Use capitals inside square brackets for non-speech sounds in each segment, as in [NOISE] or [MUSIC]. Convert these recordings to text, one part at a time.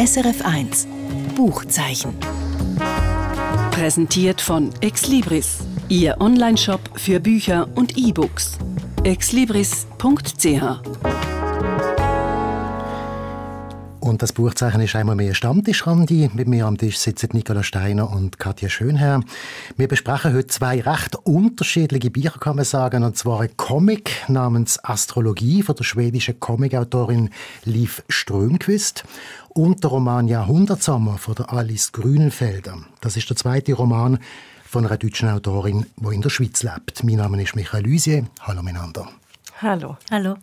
SRF1 Buchzeichen. Präsentiert von Exlibris, Ihr Onlineshop für Bücher und E-Books. exlibris.ch und das Buchzeichen ist einmal mehr Stammtischrandi. Mit mir am Tisch sitzen Nicola Steiner und Katja Schönherr. Wir besprechen heute zwei recht unterschiedliche Bücher, kann man sagen. Und zwar ein Comic namens Astrologie von der schwedischen Comicautorin Liv Strömquist und der Roman Jahrhundertsommer von der Alice Grünenfelder. Das ist der zweite Roman von einer deutschen Autorin, die in der Schweiz lebt. Mein Name ist Michael Lüsier. Hallo miteinander. Hallo. Hallo.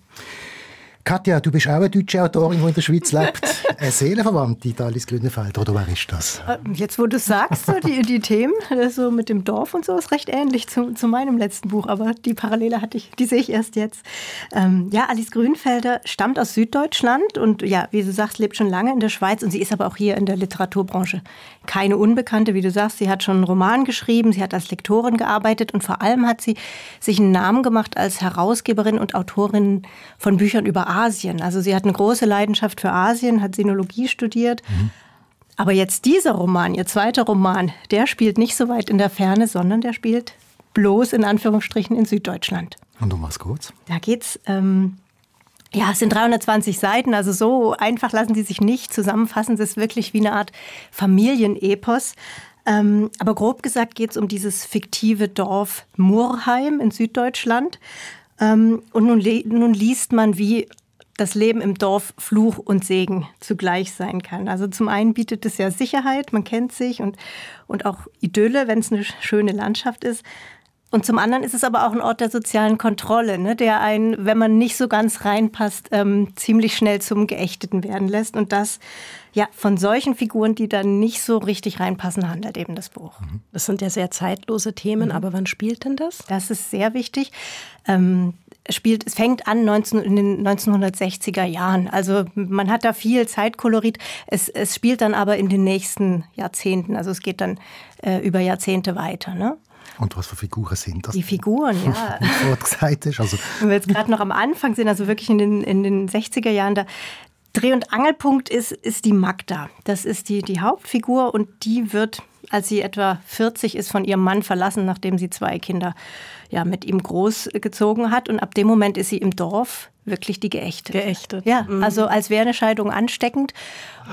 Katja, du bist auch eine deutsche Autorin, die in der Schweiz lebt. [LAUGHS] Eine Seelenverwandte, Alice Grünenfeld, oder wer ist das? Äh, jetzt, wo du sagst, so die, die Themen, so mit dem Dorf und so, ist recht ähnlich zu, zu meinem letzten Buch, aber die Parallele hatte ich, die sehe ich erst jetzt. Ähm, ja, Alice Grünfelder stammt aus Süddeutschland und ja, wie du sagst, lebt schon lange in der Schweiz und sie ist aber auch hier in der Literaturbranche keine Unbekannte, wie du sagst. Sie hat schon einen Roman geschrieben, sie hat als Lektorin gearbeitet und vor allem hat sie sich einen Namen gemacht als Herausgeberin und Autorin von Büchern über Asien. Also sie hat eine große Leidenschaft für Asien, hat Sinologie studiert. Mhm. Aber jetzt dieser Roman, ihr zweiter Roman, der spielt nicht so weit in der Ferne, sondern der spielt bloß in Anführungsstrichen in Süddeutschland. Und um was kurz? Da geht's. Ähm, ja, es sind 320 Seiten, also so einfach lassen die sich nicht zusammenfassen. Es ist wirklich wie eine Art Familienepos. Ähm, aber grob gesagt geht es um dieses fiktive Dorf Murheim in Süddeutschland. Ähm, und nun, nun liest man, wie das Leben im Dorf Fluch und Segen zugleich sein kann. Also zum einen bietet es ja Sicherheit, man kennt sich und, und auch Idylle, wenn es eine schöne Landschaft ist. Und zum anderen ist es aber auch ein Ort der sozialen Kontrolle, ne, der einen, wenn man nicht so ganz reinpasst, ähm, ziemlich schnell zum Geächteten werden lässt. Und das ja von solchen Figuren, die dann nicht so richtig reinpassen, handelt eben das Buch. Mhm. Das sind ja sehr zeitlose Themen, mhm. aber wann spielt denn das? Das ist sehr wichtig. Ähm, spielt, es fängt an 19, in den 1960er Jahren. Also man hat da viel Zeitkolorit. Es, es spielt dann aber in den nächsten Jahrzehnten. Also es geht dann äh, über Jahrzehnte weiter. Ne? Und was für Figuren sind das? Die Figuren, ja. [LAUGHS] Wie gesagt ist. Also. Wenn wir jetzt gerade noch am Anfang sind, also wirklich in den, in den 60er Jahren, da Dreh- und Angelpunkt ist, ist die Magda. Das ist die, die Hauptfigur und die wird, als sie etwa 40 ist, von ihrem Mann verlassen, nachdem sie zwei Kinder ja, mit ihm großgezogen hat. Und ab dem Moment ist sie im Dorf wirklich die Geächtet. Geächtet. Ja, mhm. also als wäre eine Scheidung ansteckend.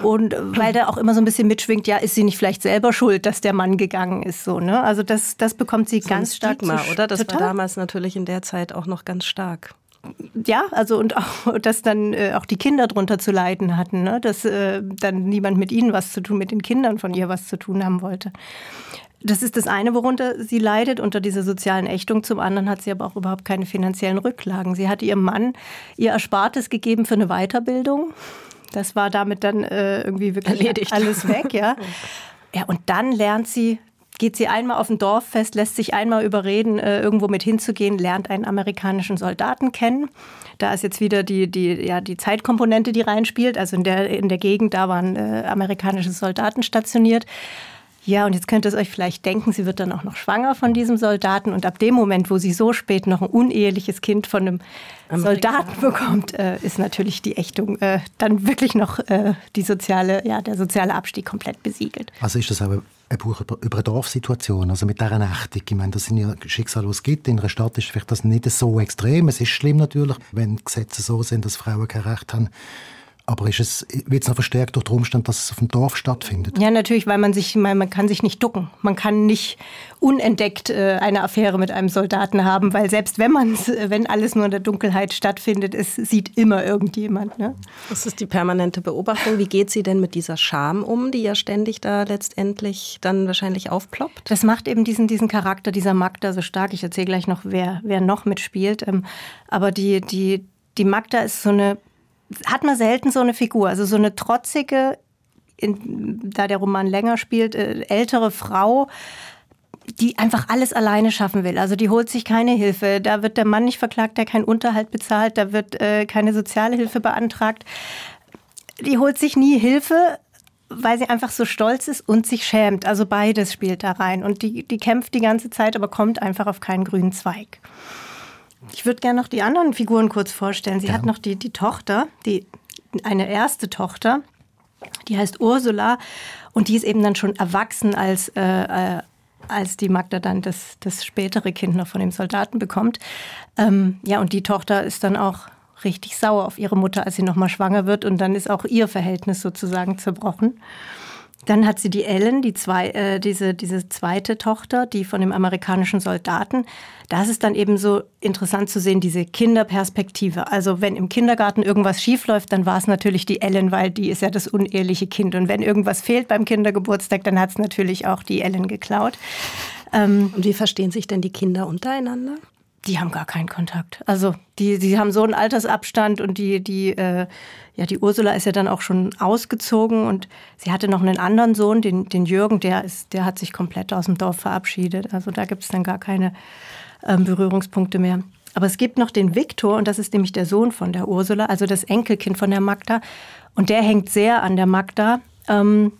Und weil da auch immer so ein bisschen mitschwingt, ja, ist sie nicht vielleicht selber schuld, dass der Mann gegangen ist, so, ne? Also das, das bekommt sie so ganz stark Stigma, oder? Das total. war damals natürlich in der Zeit auch noch ganz stark ja, also und auch, [LAUGHS] dass dann äh, auch die Kinder drunter zu leiden hatten, ne? dass äh, dann niemand mit ihnen was zu tun, mit den Kindern von ihr was zu tun haben wollte. Das ist das eine, worunter sie leidet, unter dieser sozialen Ächtung. Zum anderen hat sie aber auch überhaupt keine finanziellen Rücklagen. Sie hat ihrem Mann ihr Erspartes gegeben für eine Weiterbildung. Das war damit dann äh, irgendwie wirklich Erledigt. alles weg, ja. [LAUGHS] Ja, und dann lernt sie geht sie einmal auf ein Dorffest, lässt sich einmal überreden, äh, irgendwo mit hinzugehen, lernt einen amerikanischen Soldaten kennen. Da ist jetzt wieder die, die, ja, die Zeitkomponente, die reinspielt. Also in der, in der Gegend, da waren äh, amerikanische Soldaten stationiert. Ja, und jetzt könnt ihr es euch vielleicht denken, sie wird dann auch noch schwanger von diesem Soldaten. Und ab dem Moment, wo sie so spät noch ein uneheliches Kind von einem Soldaten bekommt, äh, ist natürlich die Ächtung äh, dann wirklich noch äh, die soziale, ja, der soziale Abstieg komplett besiegelt. Also ist das aber ein Buch über, über eine Dorfsituation, also mit dieser Ächtung. Ich meine, das sind ja Schicksale, die es gibt. In einer Stadt ist vielleicht das nicht so extrem. Es ist schlimm natürlich, wenn Gesetze so sind, dass Frauen kein Recht haben aber ist es, wird es noch verstärkt durch den Umstand, dass es auf dem Dorf stattfindet? Ja, natürlich, weil man sich, man, man kann sich nicht ducken. Man kann nicht unentdeckt äh, eine Affäre mit einem Soldaten haben, weil selbst wenn man wenn alles nur in der Dunkelheit stattfindet, es sieht immer irgendjemand. Ne? Das ist die permanente Beobachtung. Wie geht sie denn mit dieser Scham um, die ja ständig da letztendlich dann wahrscheinlich aufploppt? Das macht eben diesen, diesen Charakter dieser Magda so stark. Ich erzähle gleich noch, wer, wer noch mitspielt. Ähm, aber die, die, die Magda ist so eine hat man selten so eine Figur, also so eine trotzige, in, da der Roman länger spielt, äh, ältere Frau, die einfach alles alleine schaffen will. Also die holt sich keine Hilfe. Da wird der Mann nicht verklagt, der keinen Unterhalt bezahlt. Da wird äh, keine soziale Hilfe beantragt. Die holt sich nie Hilfe, weil sie einfach so stolz ist und sich schämt. Also beides spielt da rein. Und die, die kämpft die ganze Zeit, aber kommt einfach auf keinen grünen Zweig. Ich würde gerne noch die anderen Figuren kurz vorstellen. Sie ja. hat noch die, die Tochter, die, eine erste Tochter. Die heißt Ursula und die ist eben dann schon erwachsen, als, äh, äh, als die Magda dann das, das spätere Kind noch von dem Soldaten bekommt. Ähm, ja, und die Tochter ist dann auch richtig sauer auf ihre Mutter, als sie nochmal schwanger wird und dann ist auch ihr Verhältnis sozusagen zerbrochen. Dann hat sie die Ellen, die zwei, äh, diese, diese zweite Tochter, die von dem amerikanischen Soldaten. Da ist dann eben so interessant zu sehen, diese Kinderperspektive. Also wenn im Kindergarten irgendwas schiefläuft, dann war es natürlich die Ellen, weil die ist ja das uneheliche Kind. Und wenn irgendwas fehlt beim Kindergeburtstag, dann hat es natürlich auch die Ellen geklaut. Ähm, Und wie verstehen sich denn die Kinder untereinander? Die haben gar keinen Kontakt. Also die, die haben so einen Altersabstand und die, die, äh, ja, die Ursula ist ja dann auch schon ausgezogen und sie hatte noch einen anderen Sohn, den, den Jürgen, der ist, der hat sich komplett aus dem Dorf verabschiedet. Also da gibt es dann gar keine ähm, Berührungspunkte mehr. Aber es gibt noch den Viktor und das ist nämlich der Sohn von der Ursula, also das Enkelkind von der Magda. Und der hängt sehr an der Magda. Ähm,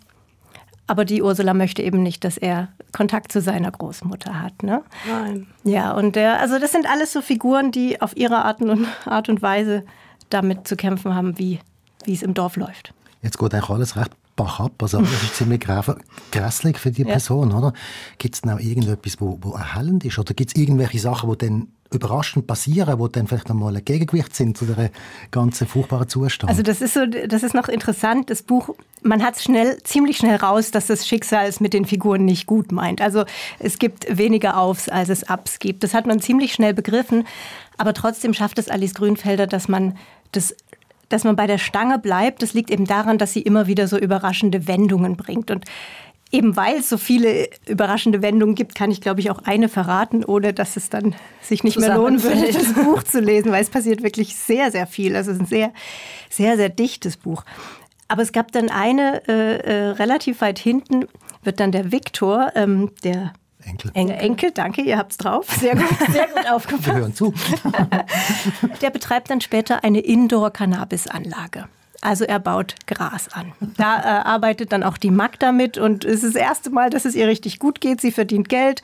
aber die Ursula möchte eben nicht, dass er Kontakt zu seiner Großmutter hat. Ne? Nein. Ja, und der, also das sind alles so Figuren, die auf ihre Art und, Art und Weise damit zu kämpfen haben, wie, wie es im Dorf läuft. Jetzt geht eigentlich alles recht bach ab. Also das ist ziemlich grässlich für die ja. Person, oder? Gibt es noch irgendetwas, wo, wo erhellend ist? Oder gibt es irgendwelche Sachen, die dann überraschend passieren, wo dann vielleicht einmal ein Gegengewicht sind zu der ganzen furchtbaren Zustand? Also das ist so, das ist noch interessant. Das Buch, man hat schnell, ziemlich schnell raus, dass das Schicksal es mit den Figuren nicht gut meint. Also es gibt weniger Aufs, als es Abs gibt. Das hat man ziemlich schnell begriffen. Aber trotzdem schafft es Alice Grünfelder, dass man das dass man bei der Stange bleibt, das liegt eben daran, dass sie immer wieder so überraschende Wendungen bringt. Und eben weil es so viele überraschende Wendungen gibt, kann ich, glaube ich, auch eine verraten, ohne dass es dann sich nicht mehr lohnen würde, das Buch zu lesen, weil es passiert wirklich sehr, sehr viel. Also es ist ein sehr, sehr, sehr dichtes Buch. Aber es gab dann eine, äh, äh, relativ weit hinten, wird dann der Viktor, ähm, der Enkel. Enkel. Enkel, danke, ihr habt's drauf. Sehr gut, sehr gut [LAUGHS] aufgepasst. Wir hören zu. [LAUGHS] Der betreibt dann später eine Indoor-Cannabis-Anlage. Also er baut Gras an. Da äh, arbeitet dann auch die Magda mit und es ist das erste Mal, dass es ihr richtig gut geht. Sie verdient Geld,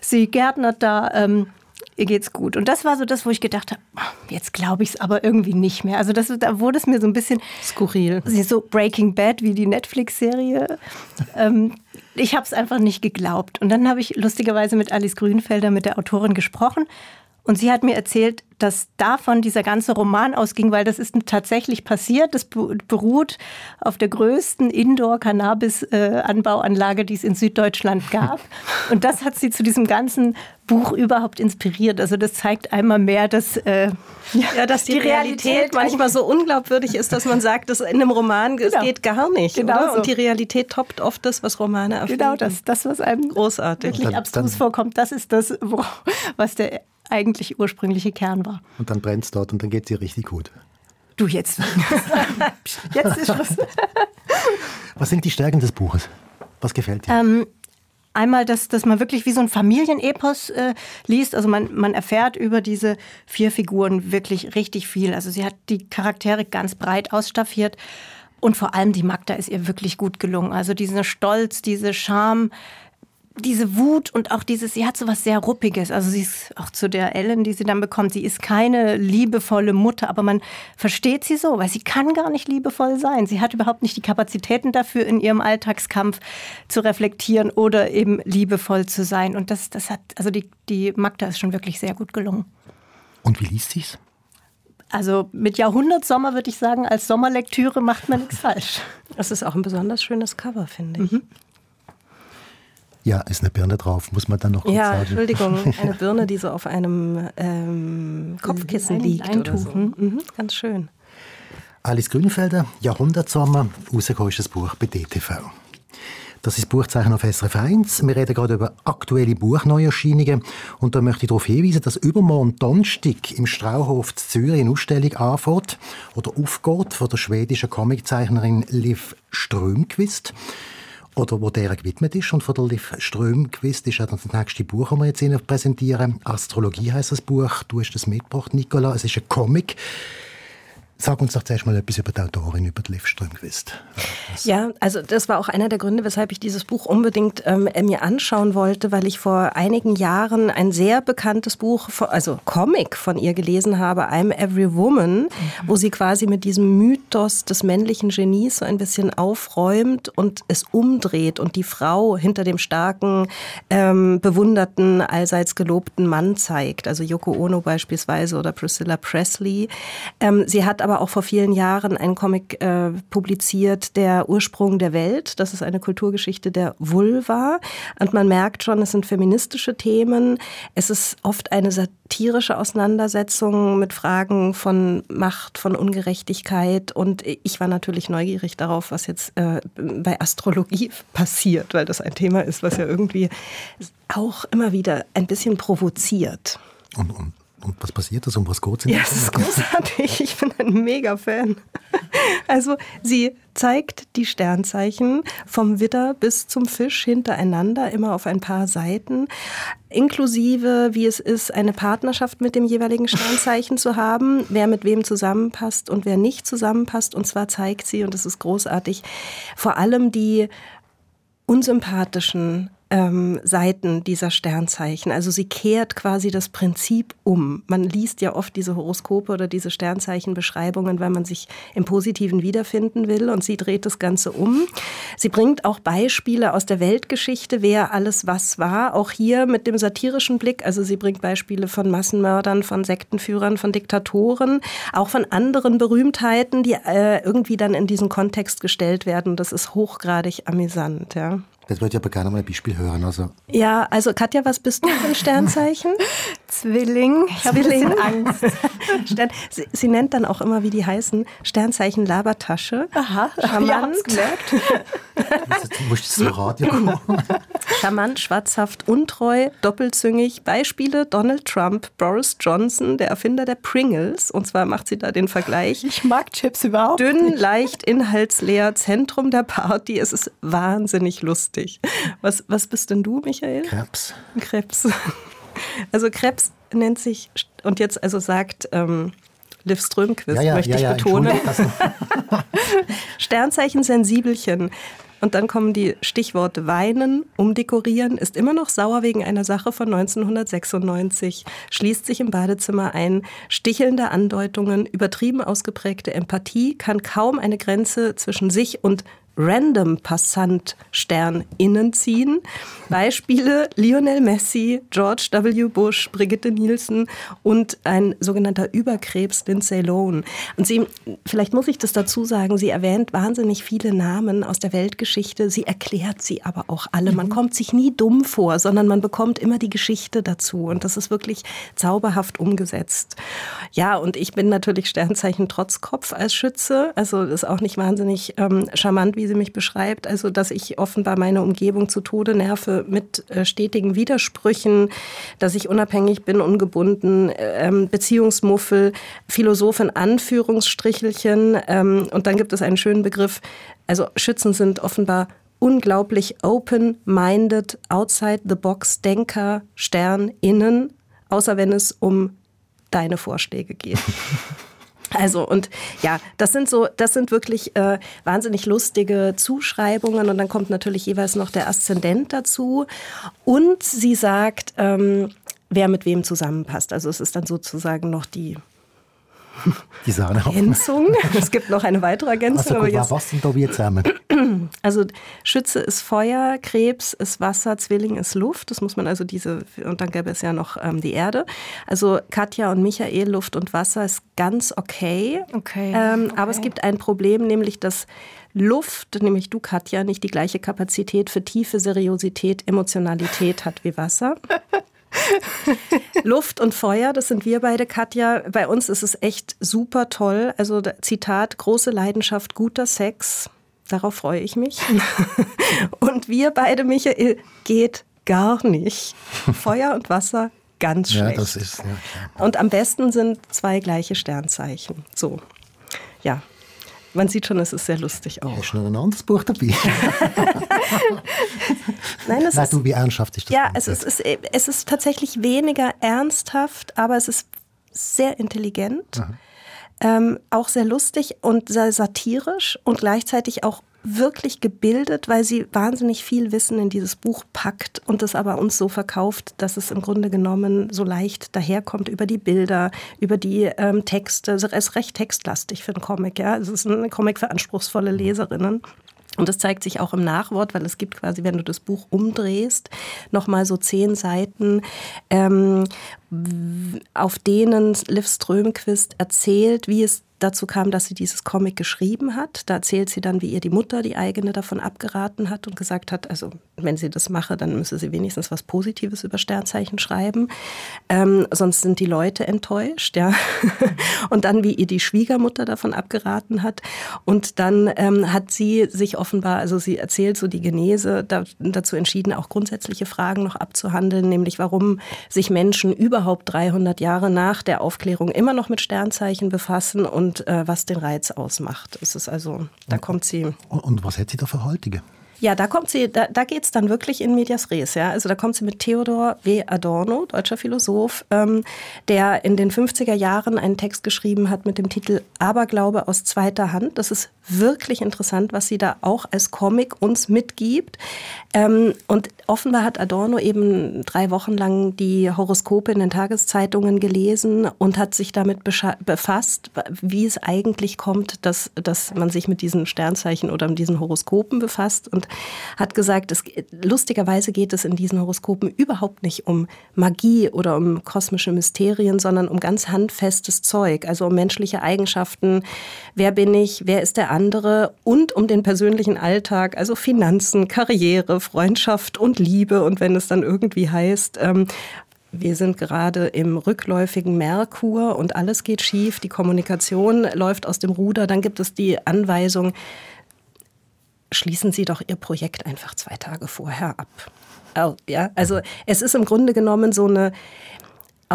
sie gärtnert da. Ähm, ihr geht's gut. Und das war so das, wo ich gedacht habe, jetzt glaube ich es aber irgendwie nicht mehr. Also das, da wurde es mir so ein bisschen skurril. So Breaking Bad wie die Netflix-Serie. ähm, ich habe es einfach nicht geglaubt. Und dann habe ich lustigerweise mit Alice Grünfelder, mit der Autorin, gesprochen. Und sie hat mir erzählt, dass davon dieser ganze Roman ausging, weil das ist tatsächlich passiert. Das beruht auf der größten Indoor-Cannabis-Anbauanlage, die es in Süddeutschland gab. [LAUGHS] Und das hat sie zu diesem ganzen Buch überhaupt inspiriert. Also das zeigt einmal mehr, dass, äh, ja, dass die, die Realität, Realität, manchmal so unglaubwürdig ist, dass man sagt, dass in einem Roman genau. es geht gar nicht. Genau so. Und die Realität toppt oft das, was Romane erfinden. Genau das, das was einem großartig wirklich dann, abstrus dann, vorkommt. Das ist das, wo, was der eigentlich ursprüngliche Kern war. Und dann brennt es dort und dann geht es ihr richtig gut. Du jetzt. [LAUGHS] jetzt ist Schluss. Was sind die Stärken des Buches? Was gefällt dir? Ähm, einmal, dass, dass man wirklich wie so ein Familienepos äh, liest. Also man, man erfährt über diese vier Figuren wirklich richtig viel. Also sie hat die Charaktere ganz breit ausstaffiert. Und vor allem die Magda ist ihr wirklich gut gelungen. Also dieser Stolz, diese Scham, diese Wut und auch dieses, sie hat so was sehr Ruppiges. Also sie ist auch zu der Ellen, die sie dann bekommt, sie ist keine liebevolle Mutter, aber man versteht sie so, weil sie kann gar nicht liebevoll sein. Sie hat überhaupt nicht die Kapazitäten dafür, in ihrem Alltagskampf zu reflektieren oder eben liebevoll zu sein. Und das, das hat, also die, die Magda ist schon wirklich sehr gut gelungen. Und wie liest sie's? Also mit Jahrhundertsommer würde ich sagen, als Sommerlektüre macht man nichts [LAUGHS] falsch. Das ist auch ein besonders schönes Cover, finde ich. Mhm. Ja, ist eine Birne drauf, muss man dann noch kurz ja, sagen. Entschuldigung, [LAUGHS] eine Birne, die so auf einem ähm, Kopfkissen Ein liegt oder so. Mhm, ganz schön. Alice Grünfelder, Jahrhundertsommer, rausgekommen ist das Buch bei DTV. Das ist Buchzeichen auf SRF 1. Wir reden gerade über aktuelle Buchneuerscheinungen. Und da möchte ich darauf hinweisen, dass übermorgen Donnerstag im Strauhof Zürich eine Ausstellung anfängt oder aufgeht von der schwedischen Comiczeichnerin Liv Strömquist oder wo der gewidmet ist. Und von der Liv Strömquist ist ja das nächste Buch, das wir jetzt Ihnen präsentieren. Astrologie heißt das Buch. Du hast es mitgebracht, Nicola. Es ist ein Comic. Sag uns doch zuerst mal etwas über die Autorin, über die Liv Strömquist. Ja, also das war auch einer der Gründe, weshalb ich dieses Buch unbedingt ähm, mir anschauen wollte, weil ich vor einigen Jahren ein sehr bekanntes Buch, also Comic von ihr gelesen habe, I'm Every Woman, mhm. wo sie quasi mit diesem Mythos des männlichen Genies so ein bisschen aufräumt und es umdreht und die Frau hinter dem starken, ähm, bewunderten, allseits gelobten Mann zeigt. Also Yoko Ono beispielsweise oder Priscilla Presley. Ähm, sie hat aber auch vor vielen Jahren einen Comic äh, publiziert, Der Ursprung der Welt. Das ist eine Kulturgeschichte der Vulva. Und man merkt schon, es sind feministische Themen. Es ist oft eine satirische Auseinandersetzung mit Fragen von Macht, von Ungerechtigkeit. Und ich war natürlich neugierig darauf, was jetzt äh, bei Astrologie passiert, weil das ein Thema ist, was ja irgendwie auch immer wieder ein bisschen provoziert. Und, und und was passiert da? Um was geht es? Ja, es ist großartig. Ich bin ein Mega-Fan. Also sie zeigt die Sternzeichen vom Widder bis zum Fisch hintereinander, immer auf ein paar Seiten, inklusive, wie es ist, eine Partnerschaft mit dem jeweiligen Sternzeichen zu haben, wer mit wem zusammenpasst und wer nicht zusammenpasst. Und zwar zeigt sie, und das ist großartig, vor allem die unsympathischen ähm, Seiten dieser Sternzeichen. Also sie kehrt quasi das Prinzip um. Man liest ja oft diese Horoskope oder diese Sternzeichenbeschreibungen, weil man sich im Positiven wiederfinden will und sie dreht das Ganze um. Sie bringt auch Beispiele aus der Weltgeschichte, wer alles was war, auch hier mit dem satirischen Blick. Also sie bringt Beispiele von Massenmördern, von Sektenführern, von Diktatoren, auch von anderen Berühmtheiten, die äh, irgendwie dann in diesen Kontext gestellt werden. Das ist hochgradig amüsant, ja. Das wollte ich aber gerne mal ein Beispiel hören. Also. Ja, also Katja, was bist du für ein Sternzeichen? [LAUGHS] Zwilling. Ich habe ein bisschen Angst. [LAUGHS] sie, sie, nennt dann auch immer, wie die heißen, Sternzeichen Labertasche. Aha, [LAUGHS] charmant. Ja, du musst zum Radio kommen. [LAUGHS] Charmant, schwarzhaft, untreu, doppelzüngig. Beispiele Donald Trump, Boris Johnson, der Erfinder der Pringles. Und zwar macht sie da den Vergleich. Ich mag Chips überhaupt Dünn, nicht. leicht, inhaltsleer, Zentrum der Party. Es ist wahnsinnig lustig lustig. Was, was bist denn du, Michael? Krebs. Krebs. Also Krebs nennt sich, und jetzt also sagt ähm, Liv Strömquist, ja, ja, möchte ja, ich betonen. [LAUGHS] Sternzeichen Sensibelchen. Und dann kommen die Stichworte weinen, umdekorieren, ist immer noch sauer wegen einer Sache von 1996, schließt sich im Badezimmer ein, stichelnde Andeutungen, übertrieben ausgeprägte Empathie, kann kaum eine Grenze zwischen sich und Random Passant Stern innen ziehen. Beispiele Lionel Messi, George W. Bush, Brigitte Nielsen und ein sogenannter Überkrebs Lindsay Lohan. Und sie, vielleicht muss ich das dazu sagen, sie erwähnt wahnsinnig viele Namen aus der Weltgeschichte. Sie erklärt sie aber auch alle. Man mhm. kommt sich nie dumm vor, sondern man bekommt immer die Geschichte dazu. Und das ist wirklich zauberhaft umgesetzt. Ja, und ich bin natürlich Sternzeichen Trotzkopf als Schütze. Also ist auch nicht wahnsinnig ähm, charmant, wie sie mich beschreibt. Also, dass ich offenbar meine Umgebung zu Tode nerve mit äh, stetigen Widersprüchen, dass ich unabhängig bin, ungebunden, ähm, Beziehungsmuffel, Philosoph in Anführungsstrichelchen. Ähm, und dann gibt es einen schönen Begriff. Also, Schützen sind offenbar unglaublich open-minded, outside the box Denker, Stern, innen, außer wenn es um deine Vorschläge geht. [LAUGHS] Also und ja, das sind so, das sind wirklich äh, wahnsinnig lustige Zuschreibungen und dann kommt natürlich jeweils noch der Aszendent dazu und sie sagt, ähm, wer mit wem zusammenpasst. Also es ist dann sozusagen noch die die Sahne Ergänzung. [LAUGHS] Es gibt noch eine weitere Ergänzung. Also, gut, was sind da wir zusammen? [CLEARS THROAT] Also Schütze ist Feuer, Krebs ist Wasser, Zwilling ist Luft. Das muss man also diese, und dann gäbe es ja noch ähm, die Erde. Also Katja und Michael, Luft und Wasser ist ganz okay. Okay. Ähm, okay. Aber es gibt ein Problem, nämlich dass Luft, nämlich du Katja, nicht die gleiche Kapazität für tiefe Seriosität, Emotionalität hat wie Wasser. [LAUGHS] Luft und Feuer, das sind wir beide, Katja. Bei uns ist es echt super toll. Also Zitat, große Leidenschaft, guter Sex. Darauf freue ich mich. [LAUGHS] und wir beide, Michael, geht gar nicht. Feuer und Wasser ganz schlecht. Ja, das ist. Ja, und am besten sind zwei gleiche Sternzeichen. So. Ja, man sieht schon, es ist sehr lustig auch. Hast du noch ein anderes Buch dabei? [LAUGHS] Nein, es Nein, ist, du, wie ernsthaft ist das? Ja, es ist, es, ist, es ist tatsächlich weniger ernsthaft, aber es ist sehr intelligent. Ähm, auch sehr lustig und sehr satirisch und gleichzeitig auch wirklich gebildet, weil sie wahnsinnig viel Wissen in dieses Buch packt und es aber uns so verkauft, dass es im Grunde genommen so leicht daherkommt über die Bilder, über die ähm, Texte. Also es ist recht textlastig für einen Comic. Ja? Es ist ein Comic für anspruchsvolle Leserinnen. Und das zeigt sich auch im Nachwort, weil es gibt quasi, wenn du das Buch umdrehst, nochmal so zehn Seiten, ähm, auf denen Liv Strömquist erzählt, wie es dazu kam, dass sie dieses Comic geschrieben hat. Da erzählt sie dann, wie ihr die Mutter, die eigene, davon abgeraten hat und gesagt hat, also wenn sie das mache, dann müsse sie wenigstens was Positives über Sternzeichen schreiben. Ähm, sonst sind die Leute enttäuscht, ja. [LAUGHS] und dann, wie ihr die Schwiegermutter davon abgeraten hat. Und dann ähm, hat sie sich offenbar, also sie erzählt so die Genese, da, dazu entschieden, auch grundsätzliche Fragen noch abzuhandeln, nämlich warum sich Menschen überhaupt 300 Jahre nach der Aufklärung immer noch mit Sternzeichen befassen und und äh, was den Reiz ausmacht. Es ist also, da kommt sie. Und, und was hat sie da für heutige? Ja, da kommt sie, da, da geht es dann wirklich in medias res. Ja? Also da kommt sie mit Theodor W. Adorno, deutscher Philosoph, ähm, der in den 50er Jahren einen Text geschrieben hat mit dem Titel Aberglaube aus zweiter Hand. Das ist wirklich interessant, was sie da auch als Comic uns mitgibt. Ähm, und offenbar hat Adorno eben drei Wochen lang die Horoskope in den Tageszeitungen gelesen und hat sich damit befasst, wie es eigentlich kommt, dass, dass man sich mit diesen Sternzeichen oder mit diesen Horoskopen befasst. Und hat gesagt, es, lustigerweise geht es in diesen Horoskopen überhaupt nicht um Magie oder um kosmische Mysterien, sondern um ganz handfestes Zeug, also um menschliche Eigenschaften. Wer bin ich? Wer ist der andere? Und um den persönlichen Alltag, also Finanzen, Karriere, Freundschaft und Liebe. Und wenn es dann irgendwie heißt, ähm, wir sind gerade im rückläufigen Merkur und alles geht schief, die Kommunikation läuft aus dem Ruder, dann gibt es die Anweisung, schließen Sie doch Ihr Projekt einfach zwei Tage vorher ab. Oh, ja, also es ist im Grunde genommen so eine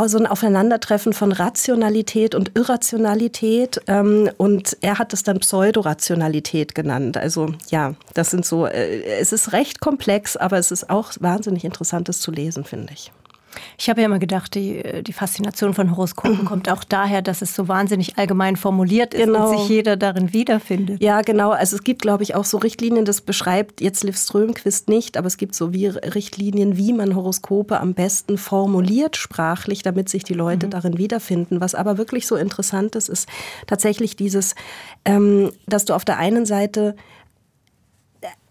so ein Aufeinandertreffen von Rationalität und Irrationalität. Ähm, und er hat es dann Pseudorationalität genannt. Also ja, das sind so, äh, es ist recht komplex, aber es ist auch wahnsinnig interessantes zu lesen, finde ich. Ich habe ja immer gedacht, die, die Faszination von Horoskopen [CLEARS THROAT] kommt auch daher, dass es so wahnsinnig allgemein formuliert ist genau. und sich jeder darin wiederfindet. Ja, genau. Also es gibt, glaube ich, auch so Richtlinien, das beschreibt jetzt Liv Strömquist nicht, aber es gibt so wie Richtlinien, wie man Horoskope am besten formuliert sprachlich, damit sich die Leute mhm. darin wiederfinden. Was aber wirklich so interessant ist, ist tatsächlich dieses, ähm, dass du auf der einen Seite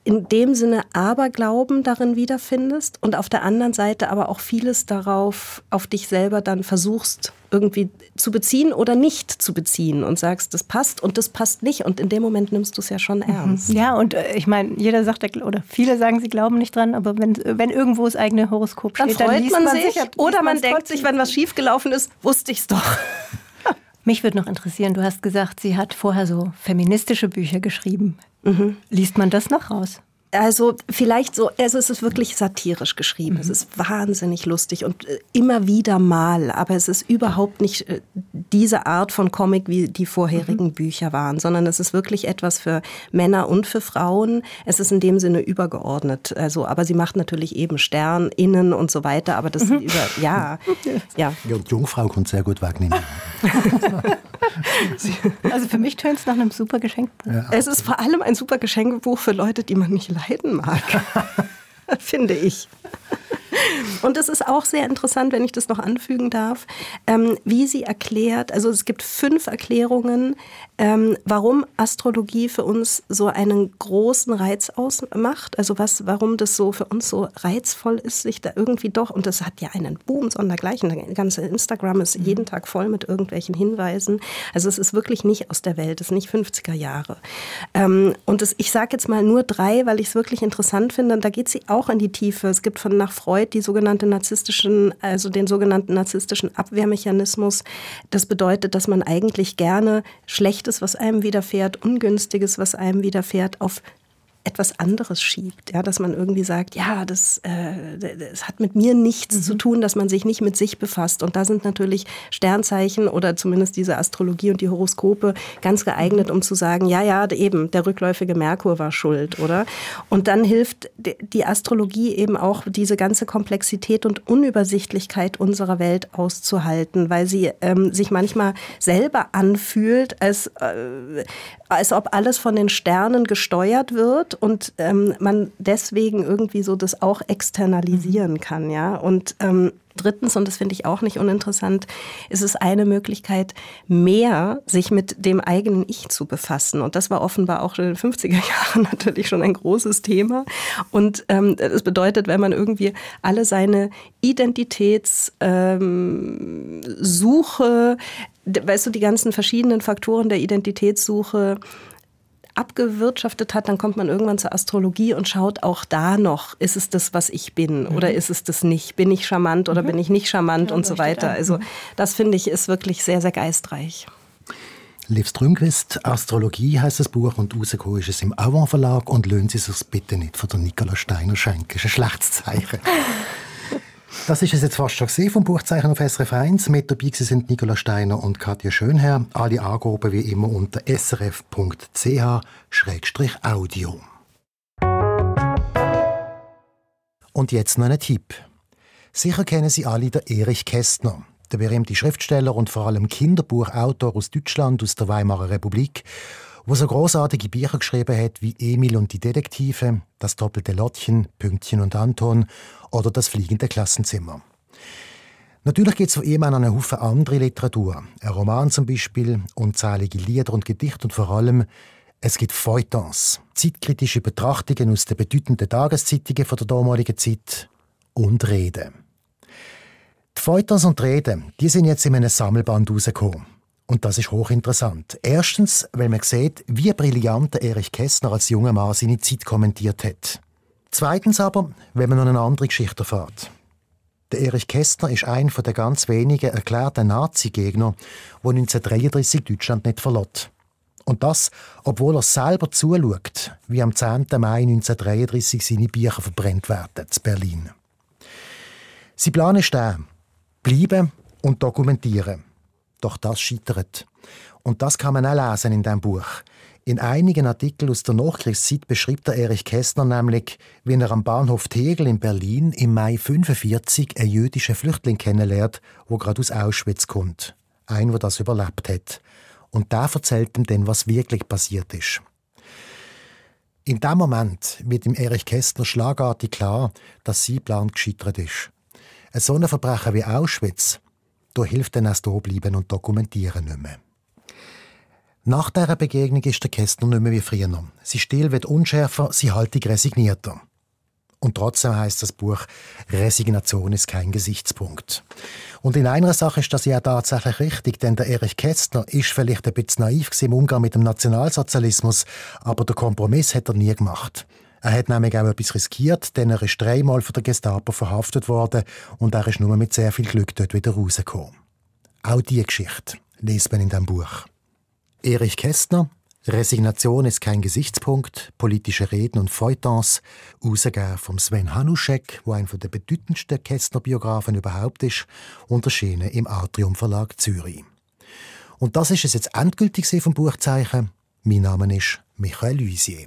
in dem Sinne Aberglauben darin wiederfindest und auf der anderen Seite aber auch vieles darauf auf dich selber dann versuchst irgendwie zu beziehen oder nicht zu beziehen und sagst, das passt und das passt nicht und in dem Moment nimmst du es ja schon mhm. ernst. Ja, und äh, ich meine, jeder sagt oder viele sagen, sie glauben nicht dran, aber wenn, wenn irgendwo das eigene Horoskop dann steht, dann freut man, man, sich, sich oder man denkt sich, wenn was schiefgelaufen ist, wusste ich es doch. Mich würde noch interessieren, du hast gesagt, sie hat vorher so feministische Bücher geschrieben. Mhm. Liest man das noch raus? Also vielleicht so, also es ist wirklich satirisch geschrieben. Mhm. Es ist wahnsinnig lustig und äh, immer wieder mal, aber es ist überhaupt nicht äh, diese Art von Comic, wie die vorherigen mhm. Bücher waren, sondern es ist wirklich etwas für Männer und für Frauen. Es ist in dem Sinne übergeordnet. Also, aber sie macht natürlich eben Stern, Innen und so weiter, aber das mhm. über, ja, [LAUGHS] ja. Ja, und Jungfrau kommt sehr gut wegnehmen. [LAUGHS] also für mich tönt es nach einem super Geschenkbuch. Ja. Es ist vor allem ein super Geschenkbuch für Leute, die man nicht leiden mag. [LAUGHS] Finde ich. Und es ist auch sehr interessant, wenn ich das noch anfügen darf, ähm, wie sie erklärt, also es gibt fünf Erklärungen, ähm, warum Astrologie für uns so einen großen Reiz ausmacht. Also was, warum das so für uns so reizvoll ist, sich da irgendwie doch, und das hat ja einen Boom sondergleichen. Der ganze Instagram ist jeden mhm. Tag voll mit irgendwelchen Hinweisen. Also es ist wirklich nicht aus der Welt, es ist nicht 50er Jahre. Ähm, und das, ich sage jetzt mal nur drei, weil ich es wirklich interessant finde. Und da geht sie auch in die Tiefe. Es gibt von nach Freud die sogenannte narzisstischen, also den sogenannten narzisstischen Abwehrmechanismus. Das bedeutet, dass man eigentlich gerne Schlechtes, was einem widerfährt, Ungünstiges, was einem widerfährt, auf etwas anderes schiebt. Ja, dass man irgendwie sagt, ja, das, äh, das hat mit mir nichts mhm. zu tun, dass man sich nicht mit sich befasst. Und da sind natürlich Sternzeichen oder zumindest diese Astrologie und die Horoskope ganz geeignet, um zu sagen, ja, ja, eben, der rückläufige Merkur war schuld, oder? Und dann hilft die Astrologie eben auch, diese ganze Komplexität und Unübersichtlichkeit unserer Welt auszuhalten, weil sie ähm, sich manchmal selber anfühlt, als, äh, als ob alles von den Sternen gesteuert wird und ähm, man deswegen irgendwie so das auch externalisieren kann, ja. Und ähm, Drittens, und das finde ich auch nicht uninteressant, ist es eine Möglichkeit, mehr sich mit dem eigenen Ich zu befassen. Und das war offenbar auch in den 50er [LAUGHS] Jahren natürlich schon ein großes Thema. Und ähm, das bedeutet, wenn man irgendwie alle seine Identitätssuche, ähm, weißt du, die ganzen verschiedenen Faktoren der Identitätssuche abgewirtschaftet hat, dann kommt man irgendwann zur Astrologie und schaut auch da noch, ist es das, was ich bin mhm. oder ist es das nicht? Bin ich charmant oder mhm. bin ich nicht charmant ja, und so weiter. Also das finde ich ist wirklich sehr, sehr geistreich. Liv Strömquist, Astrologie heißt das Buch und rausgekommen ist es im Avant Verlag und lösen Sie es bitte nicht von der Nicola Steiner schenken. Das ist ein schlechtes Zeichen. [LAUGHS] Das ist es jetzt fast schon gesehen vom Buchzeichen auf SRF 1. Mit dabei sind Nicola Steiner und Katja Schönherr. Alle Angaben wie immer unter srf.ch-audio. Und jetzt noch ein Tipp. Sicher kennen Sie alle den Erich Kästner, der berühmte Schriftsteller und vor allem Kinderbuchautor aus Deutschland, aus der Weimarer Republik, wo so großartige Bücher geschrieben hat wie Emil und die Detektive, Das doppelte Lottchen, Pünktchen und Anton oder Das fliegende Klassenzimmer. Natürlich gibt es von ihm noch einen Haufen andere Literatur. Ein Roman zum Beispiel, unzählige Lieder und Gedichte und vor allem es gibt Feuilletons, zeitkritische Betrachtungen aus den bedeutenden Tageszeitungen von der damaligen Zeit und Reden. Die Feuilletons und Reden, die sind jetzt in einem Sammelband rausgekommen. Und das ist hochinteressant. Erstens, weil man sieht, wie brillant Erich Kästner als junger Mann seine Zeit kommentiert hat. Zweitens aber, wenn man noch eine andere Geschichte erfährt. Der Erich Kästner ist einer der ganz wenigen erklärten Nazi-Gegner, der 1933 Deutschland nicht verlässt. Und das, obwohl er selber zuschaut, wie am 10. Mai 1933 seine Bücher verbrennt werden, in Berlin. Sie planen ist bleiben und dokumentieren. Doch das scheitert. Und das kann man auch lesen in diesem Buch. In einigen Artikeln aus der Nachkriegszeit beschreibt der Erich Kästner nämlich, wie er am Bahnhof Tegel in Berlin im Mai 1945 einen jüdischen Flüchtling kennenlernt, der gerade aus Auschwitz kommt. Ein, der das überlebt hat. Und der erzählt ihm dann, was wirklich passiert ist. In dem Moment wird dem Erich Kästner schlagartig klar, dass sein Plan gescheitert ist. Ein so ein Verbrechen wie Auschwitz da hilft dann erst bleiben und dokumentieren nicht mehr. Nach dieser Begegnung ist der Kästner nicht mehr wie früher. Sie still wird unschärfer, sie haltig resignierter. Und trotzdem heißt das Buch Resignation ist kein Gesichtspunkt. Und in einer Sache ist das ja tatsächlich richtig, denn der Erich Kästner ist vielleicht ein bisschen naiv im Umgang mit dem Nationalsozialismus, aber der Kompromiss hat er nie gemacht. Er hat nämlich auch etwas riskiert, denn er ist dreimal von der Gestapo verhaftet worden und er ist nur mit sehr viel Glück dort wieder rausgekommen. Auch diese Geschichte liest man in diesem Buch. Erich Kästner, Resignation ist kein Gesichtspunkt, politische Reden und Feuilletons, rausgegeben vom Sven Hanuschek, wo ein der bedeutendsten Kästner-Biografen überhaupt ist, und erschienen im Atrium Verlag Zürich. Und das ist es jetzt endgültig vom Buchzeichen. Mein Name ist Michael Luisier.